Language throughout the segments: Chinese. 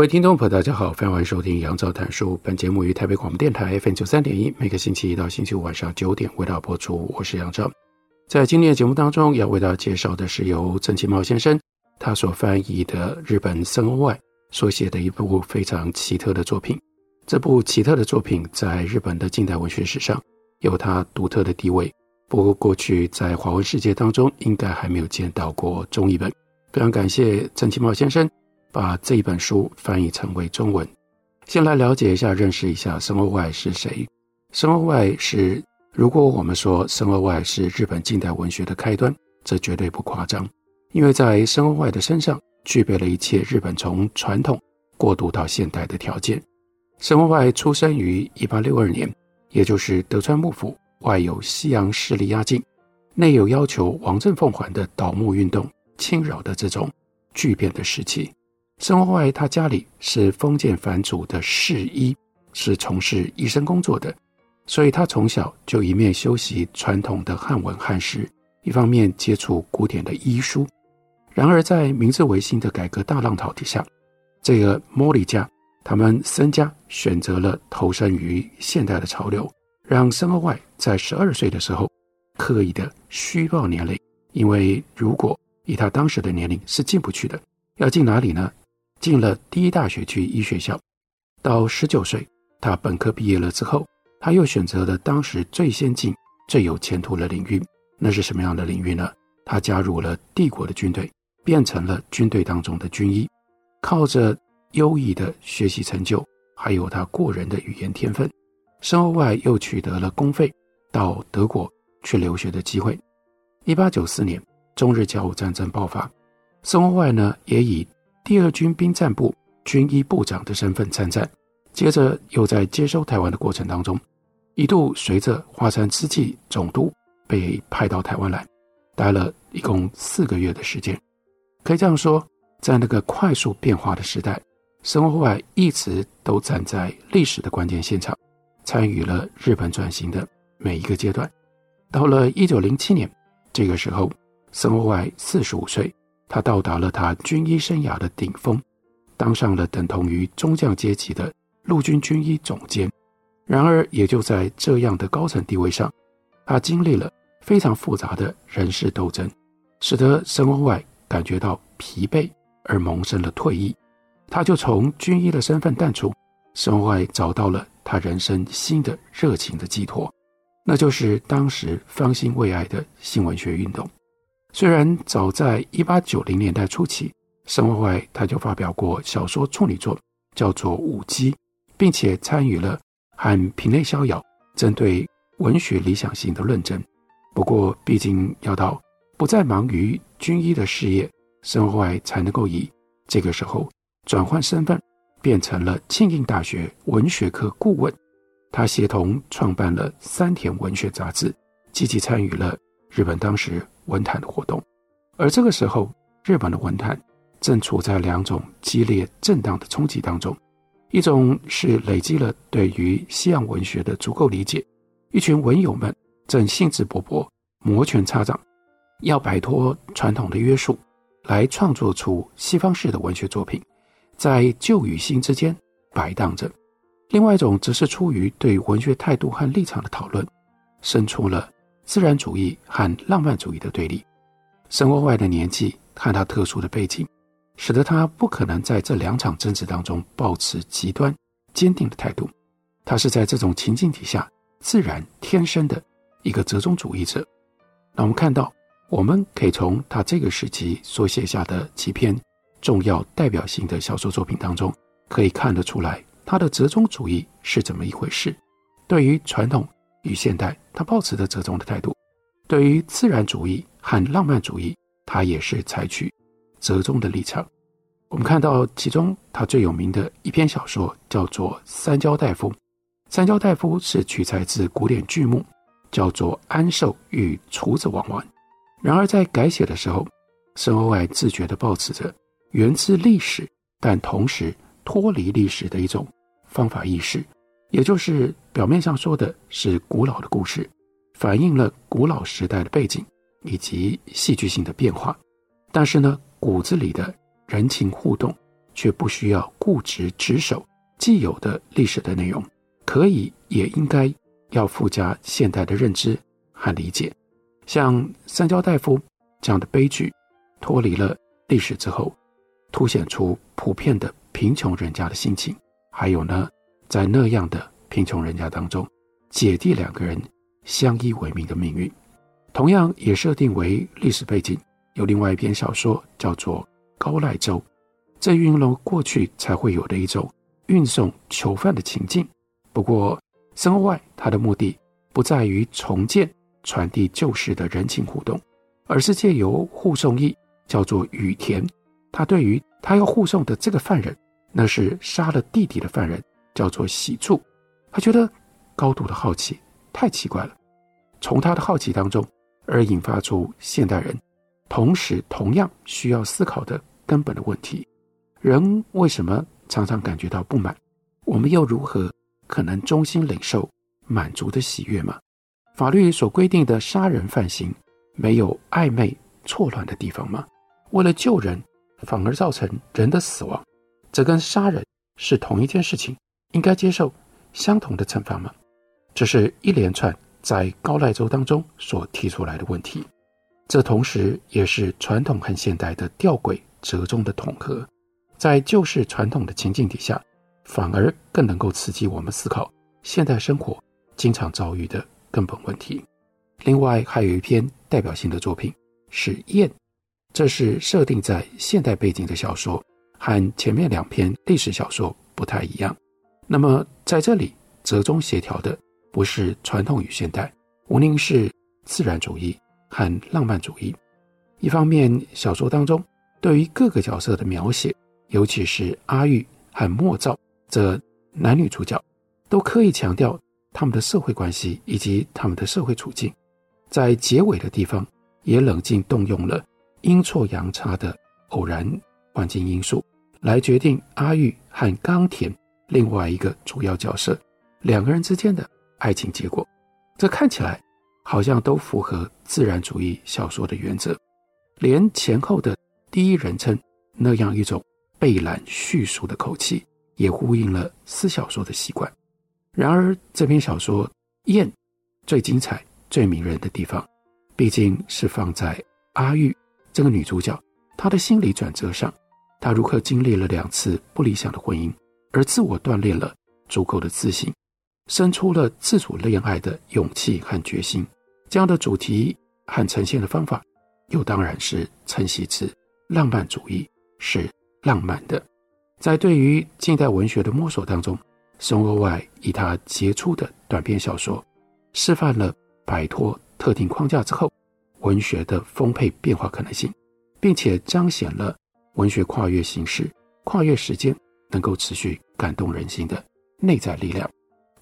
各位听众朋友，大家好，欢迎收听杨照谈书。本节目于台北广播电台 FM 九三点一，每个星期一到星期五晚上九点为大家播出。我是杨照。在今天的节目当中，要为大家介绍的是由曾奇茂先生他所翻译的日本森鸥外所写的一部非常奇特的作品。这部奇特的作品在日本的近代文学史上有它独特的地位。不过，过去在华文世界当中，应该还没有见到过中译本。非常感谢曾奇茂先生。把这一本书翻译成为中文。先来了解一下、认识一下森鸥外是谁。森鸥外是，如果我们说森鸥外是日本近代文学的开端，这绝对不夸张，因为在森鸥外的身上具备了一切日本从传统过渡到现代的条件。森鸥外出生于一八六二年，也就是德川幕府外有西洋势力压境，内有要求王政奉还的倒幕运动侵扰的这种巨变的时期。森鸥外，他家里是封建藩主的侍医，是从事医生工作的，所以他从小就一面修习传统的汉文汉诗，一方面接触古典的医书。然而，在明治维新的改革大浪潮底下，这个莫利家他们森家选择了投身于现代的潮流，让森鸥外在十二岁的时候刻意的虚报年龄，因为如果以他当时的年龄是进不去的，要进哪里呢？进了第一大学去医学校，到十九岁，他本科毕业了之后，他又选择了当时最先进、最有前途的领域。那是什么样的领域呢？他加入了帝国的军队，变成了军队当中的军医。靠着优异的学习成就，还有他过人的语言天分，森鸥外又取得了公费到德国去留学的机会。一八九四年，中日甲午战争爆发，森鸥外呢也以第二军兵战部军医部长的身份参战，接着又在接收台湾的过程当中，一度随着华山资纪总督被派到台湾来，待了一共四个月的时间。可以这样说，在那个快速变化的时代，森鸥外一直都站在历史的关键现场，参与了日本转型的每一个阶段。到了一九零七年，这个时候，森鸥外四十五岁。他到达了他军医生涯的顶峰，当上了等同于中将阶级的陆军军医总监。然而，也就在这样的高层地位上，他经历了非常复杂的人事斗争，使得森鸥外感觉到疲惫而萌生了退意。他就从军医的身份淡出，森鸥外找到了他人生新的热情的寄托，那就是当时方兴未艾的新文学运动。虽然早在一八九零年代初期，森鸥外他就发表过小说处女作，叫做《舞姬》，并且参与了和平内逍遥针对文学理想性的论争。不过，毕竟要到不再忙于军医的事业，森鸥外才能够以这个时候转换身份，变成了庆应大学文学科顾问。他协同创办了三田文学杂志，积极参与了日本当时。文坛的活动，而这个时候，日本的文坛正处在两种激烈震荡的冲击当中：一种是累积了对于西洋文学的足够理解，一群文友们正兴致勃勃、摩拳擦掌，要摆脱传统的约束，来创作出西方式的文学作品，在旧与新之间摆荡着；另外一种则是出于对文学态度和立场的讨论，生出了。自然主义和浪漫主义的对立，生活外的年纪和他特殊的背景，使得他不可能在这两场争执当中保持极端坚定的态度。他是在这种情境底下自然天生的一个折中主义者。那我们看到，我们可以从他这个时期所写下的几篇重要代表性的小说作品当中，可以看得出来他的折中主义是怎么一回事。对于传统。与现代，他抱持着折中的态度；对于自然主义和浪漫主义，他也是采取折中的立场。我们看到其中他最有名的一篇小说叫做《三焦大夫》，《三焦大夫》是取材自古典剧目，叫做《安寿与厨子王丸》。然而在改写的时候，申欧外自觉地抱持着源自历史，但同时脱离历史的一种方法意识，也就是表面上说的是古老的故事，反映了古老时代的背景以及戏剧性的变化，但是呢，骨子里的。人情互动，却不需要固执执守既有的历史的内容，可以也应该要附加现代的认知和理解。像三焦大夫这样的悲剧，脱离了历史之后，凸显出普遍的贫穷人家的心情。还有呢，在那样的贫穷人家当中，姐弟两个人相依为命的命运，同样也设定为历史背景。有另外一篇小说叫做。高赖州，这运用了过去才会有的一种运送囚犯的情境。不过，森鸥外他的目的不在于重建传递旧时的人情互动，而是借由护送役叫做羽田。他对于他要护送的这个犯人，那是杀了弟弟的犯人，叫做喜柱。他觉得高度的好奇，太奇怪了。从他的好奇当中，而引发出现代人同时同样需要思考的。根本的问题，人为什么常常感觉到不满？我们又如何可能衷心领受满足的喜悦吗？法律所规定的杀人犯刑，没有暧昧错乱的地方吗？为了救人，反而造成人的死亡，这跟杀人是同一件事情，应该接受相同的惩罚吗？这是一连串在高赖州当中所提出来的问题，这同时也是传统和现代的吊诡。折中的统合，在旧式传统的情境底下，反而更能够刺激我们思考现代生活经常遭遇的根本问题。另外，还有一篇代表性的作品是《燕》，这是设定在现代背景的小说，和前面两篇历史小说不太一样。那么在这里折中协调的不是传统与现代，无宁是自然主义和浪漫主义。一方面，小说当中。对于各个角色的描写，尤其是阿玉和莫造这男女主角，都刻意强调他们的社会关系以及他们的社会处境。在结尾的地方，也冷静动用了阴错阳差的偶然环境因素，来决定阿玉和冈田另外一个主要角色两个人之间的爱情结果。这看起来好像都符合自然主义小说的原则，连前后的。第一人称那样一种被揽叙述的口气，也呼应了私小说的习惯。然而，这篇小说《燕》最精彩、最迷人的地方，毕竟是放在阿玉这个女主角她的心理转折上。她如何经历了两次不理想的婚姻，而自我锻炼了足够的自信，生出了自主恋爱的勇气和决心。这样的主题和呈现的方法，又当然是承袭自。浪漫主义是浪漫的，在对于近代文学的摸索当中，森鸥外以他杰出的短篇小说，示范了摆脱特定框架之后，文学的丰沛变化可能性，并且彰显了文学跨越形式、跨越时间，能够持续感动人心的内在力量。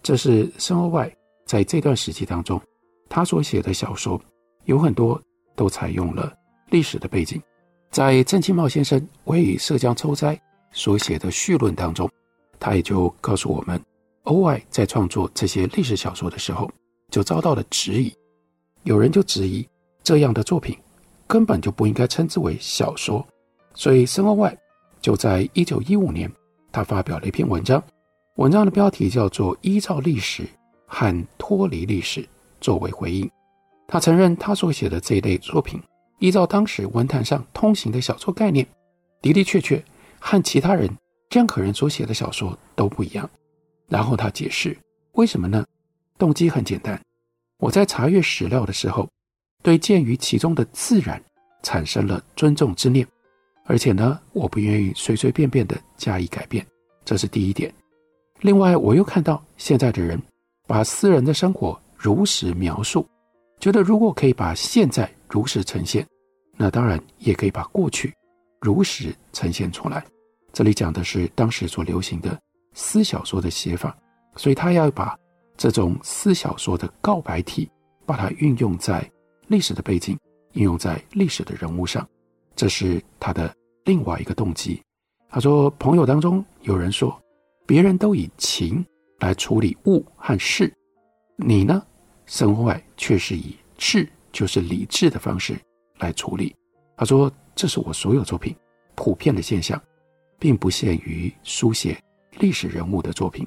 这是申鸥外在这段时期当中，他所写的小说有很多都采用了历史的背景。在郑清茂先生为涉江抽灾所写的序论当中，他也就告诉我们，欧外在创作这些历史小说的时候，就遭到了质疑。有人就质疑这样的作品根本就不应该称之为小说，所以森鸥外就在一九一五年，他发表了一篇文章，文章的标题叫做《依照历史和脱离历史》，作为回应，他承认他所写的这一类作品。依照当时文坛上通行的小说概念，的的确确和其他人任何人所写的小说都不一样。然后他解释为什么呢？动机很简单，我在查阅史料的时候，对鉴于其中的自然产生了尊重之念，而且呢，我不愿意随随便便的加以改变，这是第一点。另外，我又看到现在的人把私人的生活如实描述，觉得如果可以把现在如实呈现，那当然也可以把过去如实呈现出来。这里讲的是当时所流行的私小说的写法，所以他要把这种私小说的告白体，把它运用在历史的背景，应用在历史的人物上，这是他的另外一个动机。他说，朋友当中有人说，别人都以情来处理物和事，你呢？生活外却是以智，就是理智的方式来处理。他说，这是我所有作品普遍的现象，并不限于书写历史人物的作品，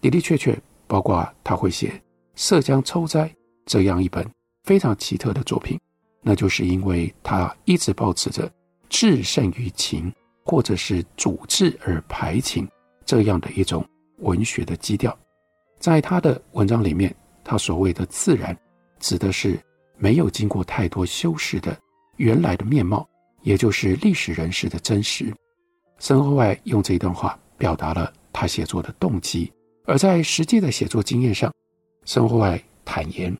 的的确确。包括他会写《涉江抽斋》这样一本非常奇特的作品，那就是因为他一直保持着智胜于情，或者是主智而排情这样的一种文学的基调。在他的文章里面，他所谓的自然，指的是没有经过太多修饰的原来的面貌，也就是历史人士的真实。森龇外用这一段话表达了他写作的动机。而在实际的写作经验上，森龇外坦言，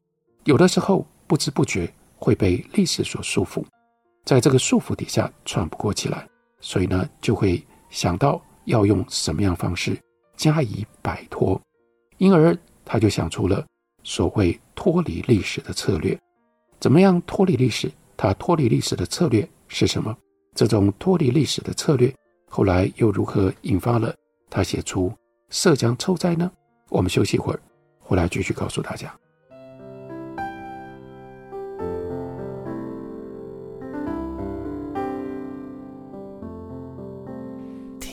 有的时候不知不觉会被历史所束缚，在这个束缚底下喘不过气来，所以呢，就会想到要用什么样方式加以摆脱，因而他就想出了所谓脱离历史的策略。怎么样脱离历史？他脱离历史的策略是什么？这种脱离历史的策略后来又如何引发了他写出？涉江抽斋呢？我们休息一会儿，回来继续告诉大家。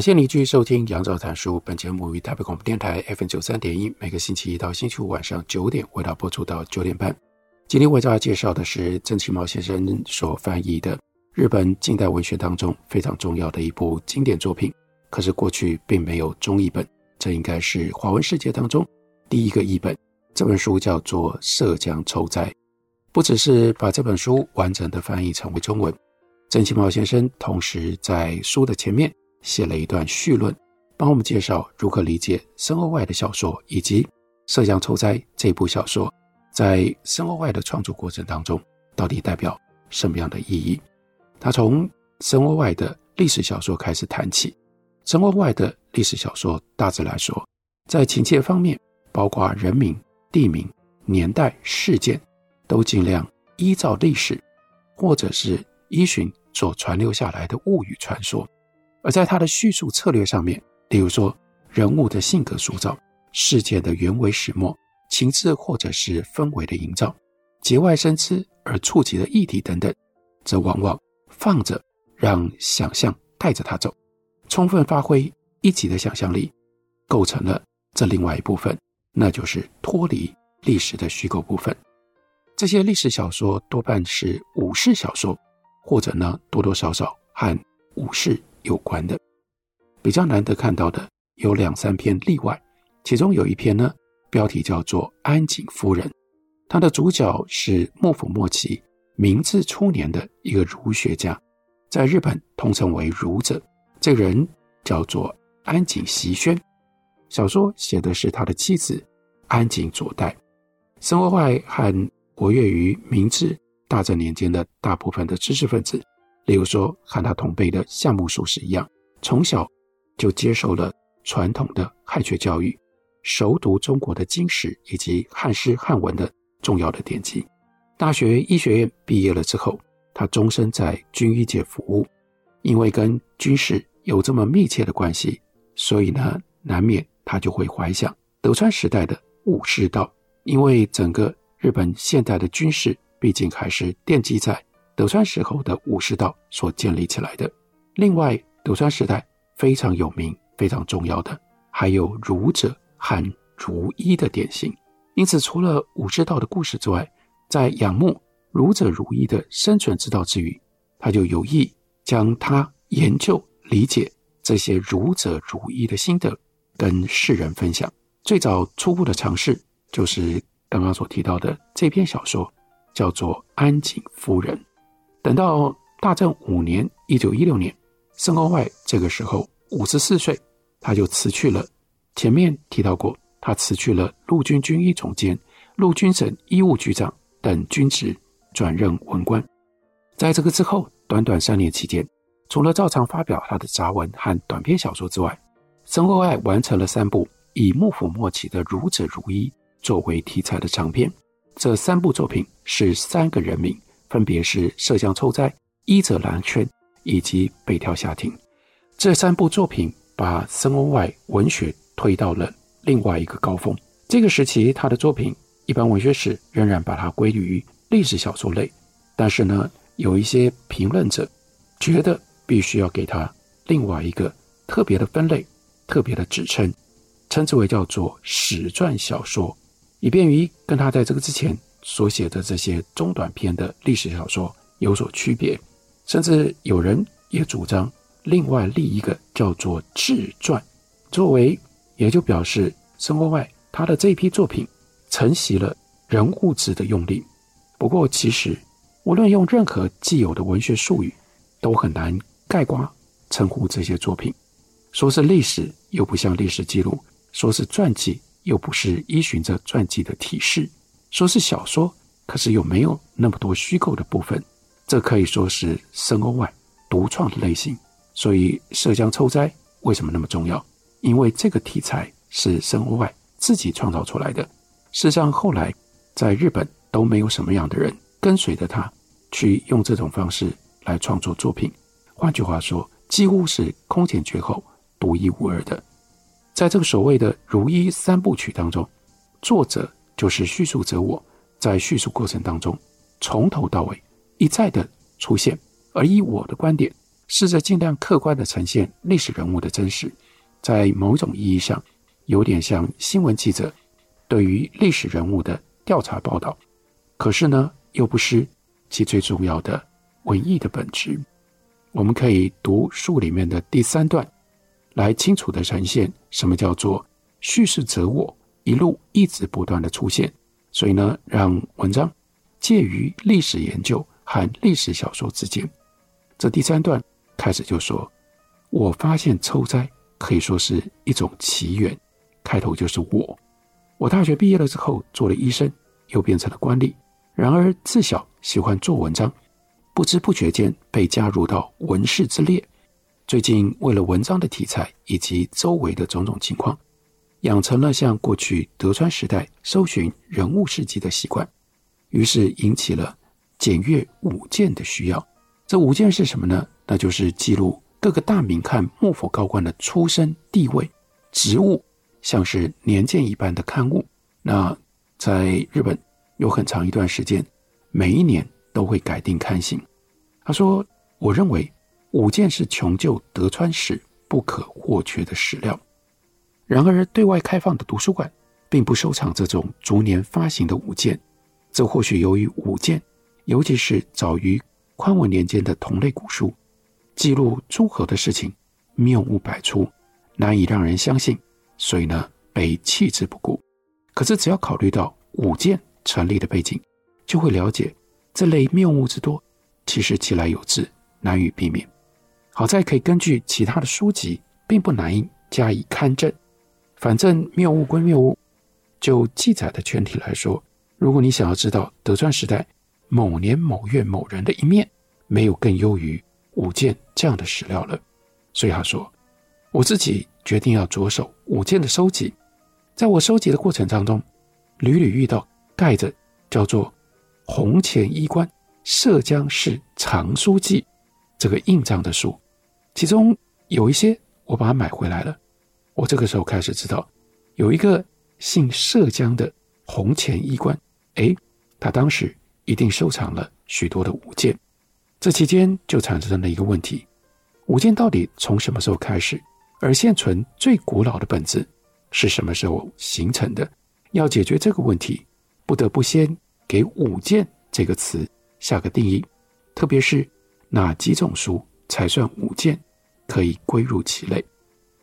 感谢你继续收听杨照谈书。本节目于台北广播电台 FM 九三点一，每个星期一到星期五晚上九点，为大家播出到九点半。今天为大家介绍的是郑其茂先生所翻译的日本近代文学当中非常重要的一部经典作品，可是过去并没有中译本，这应该是华文世界当中第一个译本。这本书叫做《涉江抽斋》，不只是把这本书完整的翻译成为中文，郑其茂先生同时在书的前面写了一段序论，帮我们介绍如何理解森龇外的小说以及《涉江抽灾》这部小说。在森龇外的创作过程当中，到底代表什么样的意义？他从森龇外的历史小说开始谈起。森龇外的历史小说大致来说，在情节方面，包括人名、地名、年代、事件，都尽量依照历史，或者是依循所传留下来的物语传说。而在他的叙述策略上面，例如说人物的性格塑造、事件的原委始末。情致或者是氛围的营造，节外生枝而触及的议题等等，则往往放着让想象带着他走，充分发挥一集的想象力，构成了这另外一部分，那就是脱离历史的虚构部分。这些历史小说多半是武士小说，或者呢多多少少和武士有关的。比较难得看到的有两三篇例外，其中有一篇呢。标题叫做安井夫人，她的主角是幕府末期明治初年的一个儒学家，在日本通称为儒者。这个人叫做安井锡宣。小说写的是他的妻子安井佐代。生活外和活跃于明治大正年间的大部分的知识分子，例如说和他同辈的夏目漱石一样，从小就接受了传统的汉学教育。熟读中国的经史以及汉诗汉文的重要的典籍。大学医学院毕业了之后，他终身在军医界服务。因为跟军事有这么密切的关系，所以呢，难免他就会怀想德川时代的武士道。因为整个日本现代的军事，毕竟还是奠基在德川时候的武士道所建立起来的。另外，德川时代非常有名、非常重要的。还有儒者和儒医的典型。因此，除了武士道的故事之外，在仰慕儒者儒医的生存之道之余，他就有意将他研究理解这些儒者儒医的心得跟世人分享。最早初步的尝试就是刚刚所提到的这篇小说，叫做《安井夫人》。等到大正五年（一九一六年），申公外这个时候五十四岁，他就辞去了前面提到过，他辞去了陆军军医总监、陆军省医务局长等军职，转任文官。在这个之后，短短三年期间，除了照常发表他的杂文和短篇小说之外，申公外完成了三部以幕府末期的儒者儒医作为题材的长篇。这三部作品是三个人名，分别是《涉江抽灾》、《医者蓝圈》以及《北条下町》。这三部作品把申欧外文学推到了另外一个高峰。这个时期，他的作品一般文学史仍然把它归于历史小说类，但是呢，有一些评论者觉得必须要给他另外一个特别的分类、特别的指称，称之为叫做史传小说，以便于跟他在这个之前所写的这些中短篇的历史小说有所区别。甚至有人也主张另外立一个叫做志传，作为也就表示申公外他的这一批作品承袭了人物志的用力。不过其实。无论用任何既有的文学术语，都很难概括称呼这些作品。说是历史，又不像历史记录；说是传记，又不是依循着传记的体式；说是小说，可是又没有那么多虚构的部分。这可以说是申欧外独创的类型。所以《涉江抽斋》为什么那么重要？因为这个题材是申欧外自己创造出来的。事实上，后来在日本都没有什么样的人。跟随着他去用这种方式来创作作品，换句话说，几乎是空前绝后、独一无二的。在这个所谓的“如一三部曲”当中，作者就是叙述者我，在叙述过程当中从头到尾一再的出现，而以我的观点，试着尽量客观的呈现历史人物的真实，在某种意义上，有点像新闻记者对于历史人物的调查报道。可是呢，又不失其最重要的文艺的本质。我们可以读书里面的第三段，来清楚地呈现什么叫做叙事者我一路一直不断地出现。所以呢，让文章介于历史研究和历史小说之间。这第三段开始就说：“我发现抽斋可以说是一种奇缘。”开头就是我。我大学毕业了之后做了医生，又变成了官吏。然而自小喜欢做文章，不知不觉间被加入到文士之列。最近为了文章的题材以及周围的种种情况，养成了像过去德川时代搜寻人物事迹的习惯，于是引起了检阅武鉴的需要。这五件是什么呢？那就是记录各个大名看幕府高官的出身、地位、职务，像是年鉴一般的刊物。那在日本。有很长一段时间，每一年都会改定刊行。他说：“我认为五件是穷究德川史不可或缺的史料。然而，对外开放的图书馆并不收藏这种逐年发行的武鉴。这或许由于武鉴，尤其是早于宽文年间的同类古书，记录诸侯的事情，谬误百出，难以让人相信，所以呢，被弃之不顾。可是，只要考虑到武鉴。”成立的背景，就会了解这类谬误之多，其实其来有自，难以避免。好在可以根据其他的书籍，并不难以加以勘证。反正谬误归谬误，就记载的全体来说，如果你想要知道德川时代某年某月某人的一面，没有更优于武鉴这样的史料了。所以他说，我自己决定要着手武鉴的收集。在我收集的过程当中，屡屡遇到。盖着叫做“弘前衣冠涉江市藏书记”这个印章的书，其中有一些我把它买回来了。我这个时候开始知道，有一个姓涉江的红钱医官，诶，他当时一定收藏了许多的武鉴。这期间就产生了一个问题：武鉴到底从什么时候开始而现存最古老的本质是什么时候形成的？要解决这个问题，不得不先给“五件”这个词下个定义，特别是哪几种书才算五件，可以归入其类。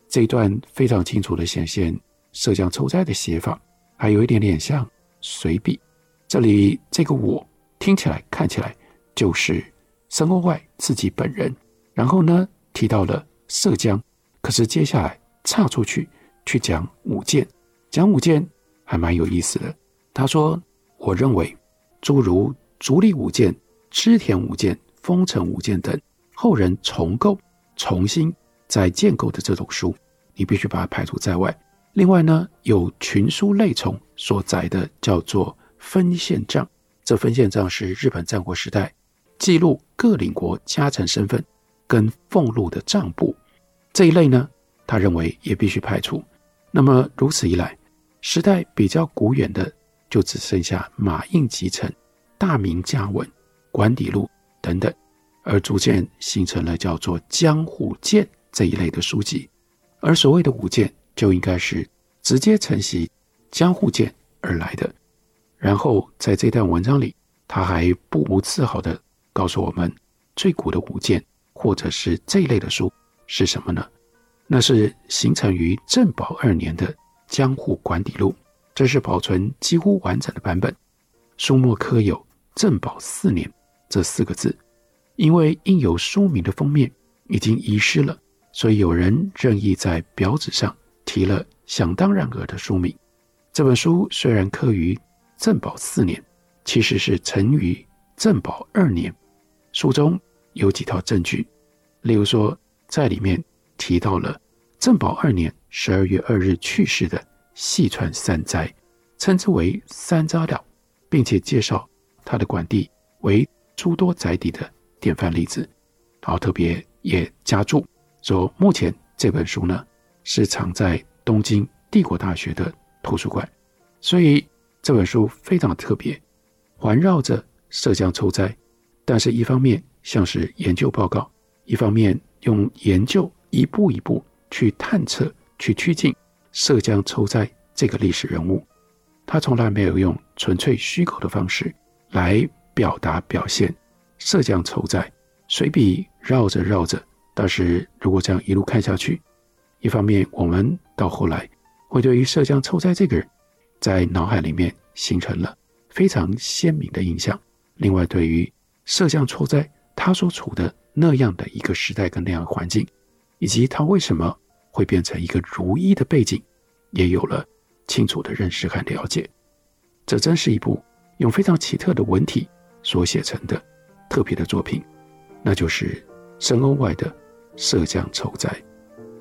这一段非常清楚地显现涉江抽斋的写法，还有一点点像随笔。这里这个“我”听起来、看起来就是申鸥外自己本人。然后呢，提到了涉江。可是接下来岔出去去讲五件，讲五件还蛮有意思的。他说：“我认为诸如足利五剑、织田五剑、丰臣五剑等后人重构、重新在建构的这种书，你必须把它排除在外。另外呢，有群书类丛所载的叫做分县账，这分县账是日本战国时代记录各领国家臣身份跟俸禄的账簿。”这一类呢，他认为也必须排除。那么如此一来，时代比较古远的就只剩下马应集成、大名家文、管底录等等，而逐渐形成了叫做江户鉴这一类的书籍。而所谓的五件，就应该是直接承袭江户剑而来的。然后在这段文章里，他还不无自豪地告诉我们，最古的五件或者是这一类的书。是什么呢？那是形成于正保二年的《江户管理录》，这是保存几乎完整的版本。书末刻有“正保四年”这四个字，因为印有书名的封面已经遗失了，所以有人任意在表纸上提了想当然尔的书名。这本书虽然刻于正保四年，其实是成于正保二年。书中有几条证据，例如说。在里面提到了正保二年十二月二日去世的细川三斋，称之为三扎了，并且介绍他的管地为诸多宅邸的典范例子。然后特别也加注说，目前这本书呢是藏在东京帝国大学的图书馆，所以这本书非常特别，环绕着涉江抽灾，但是一方面像是研究报告，一方面。用研究一步一步去探测、去趋近涉江抽灾这个历史人物，他从来没有用纯粹虚构的方式来表达表现涉江抽灾。随笔绕着绕着，但是如果这样一路看下去，一方面我们到后来会对于涉江抽斋这个人，在脑海里面形成了非常鲜明的印象；另外，对于涉江抽斋他所处的。那样的一个时代跟那样环境，以及他为什么会变成一个如一的背景，也有了清楚的认识和了解。这真是一部用非常奇特的文体所写成的特别的作品，那就是深欧外的《涉江抽斋》。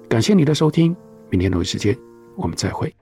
感谢你的收听，明天同一时间我们再会。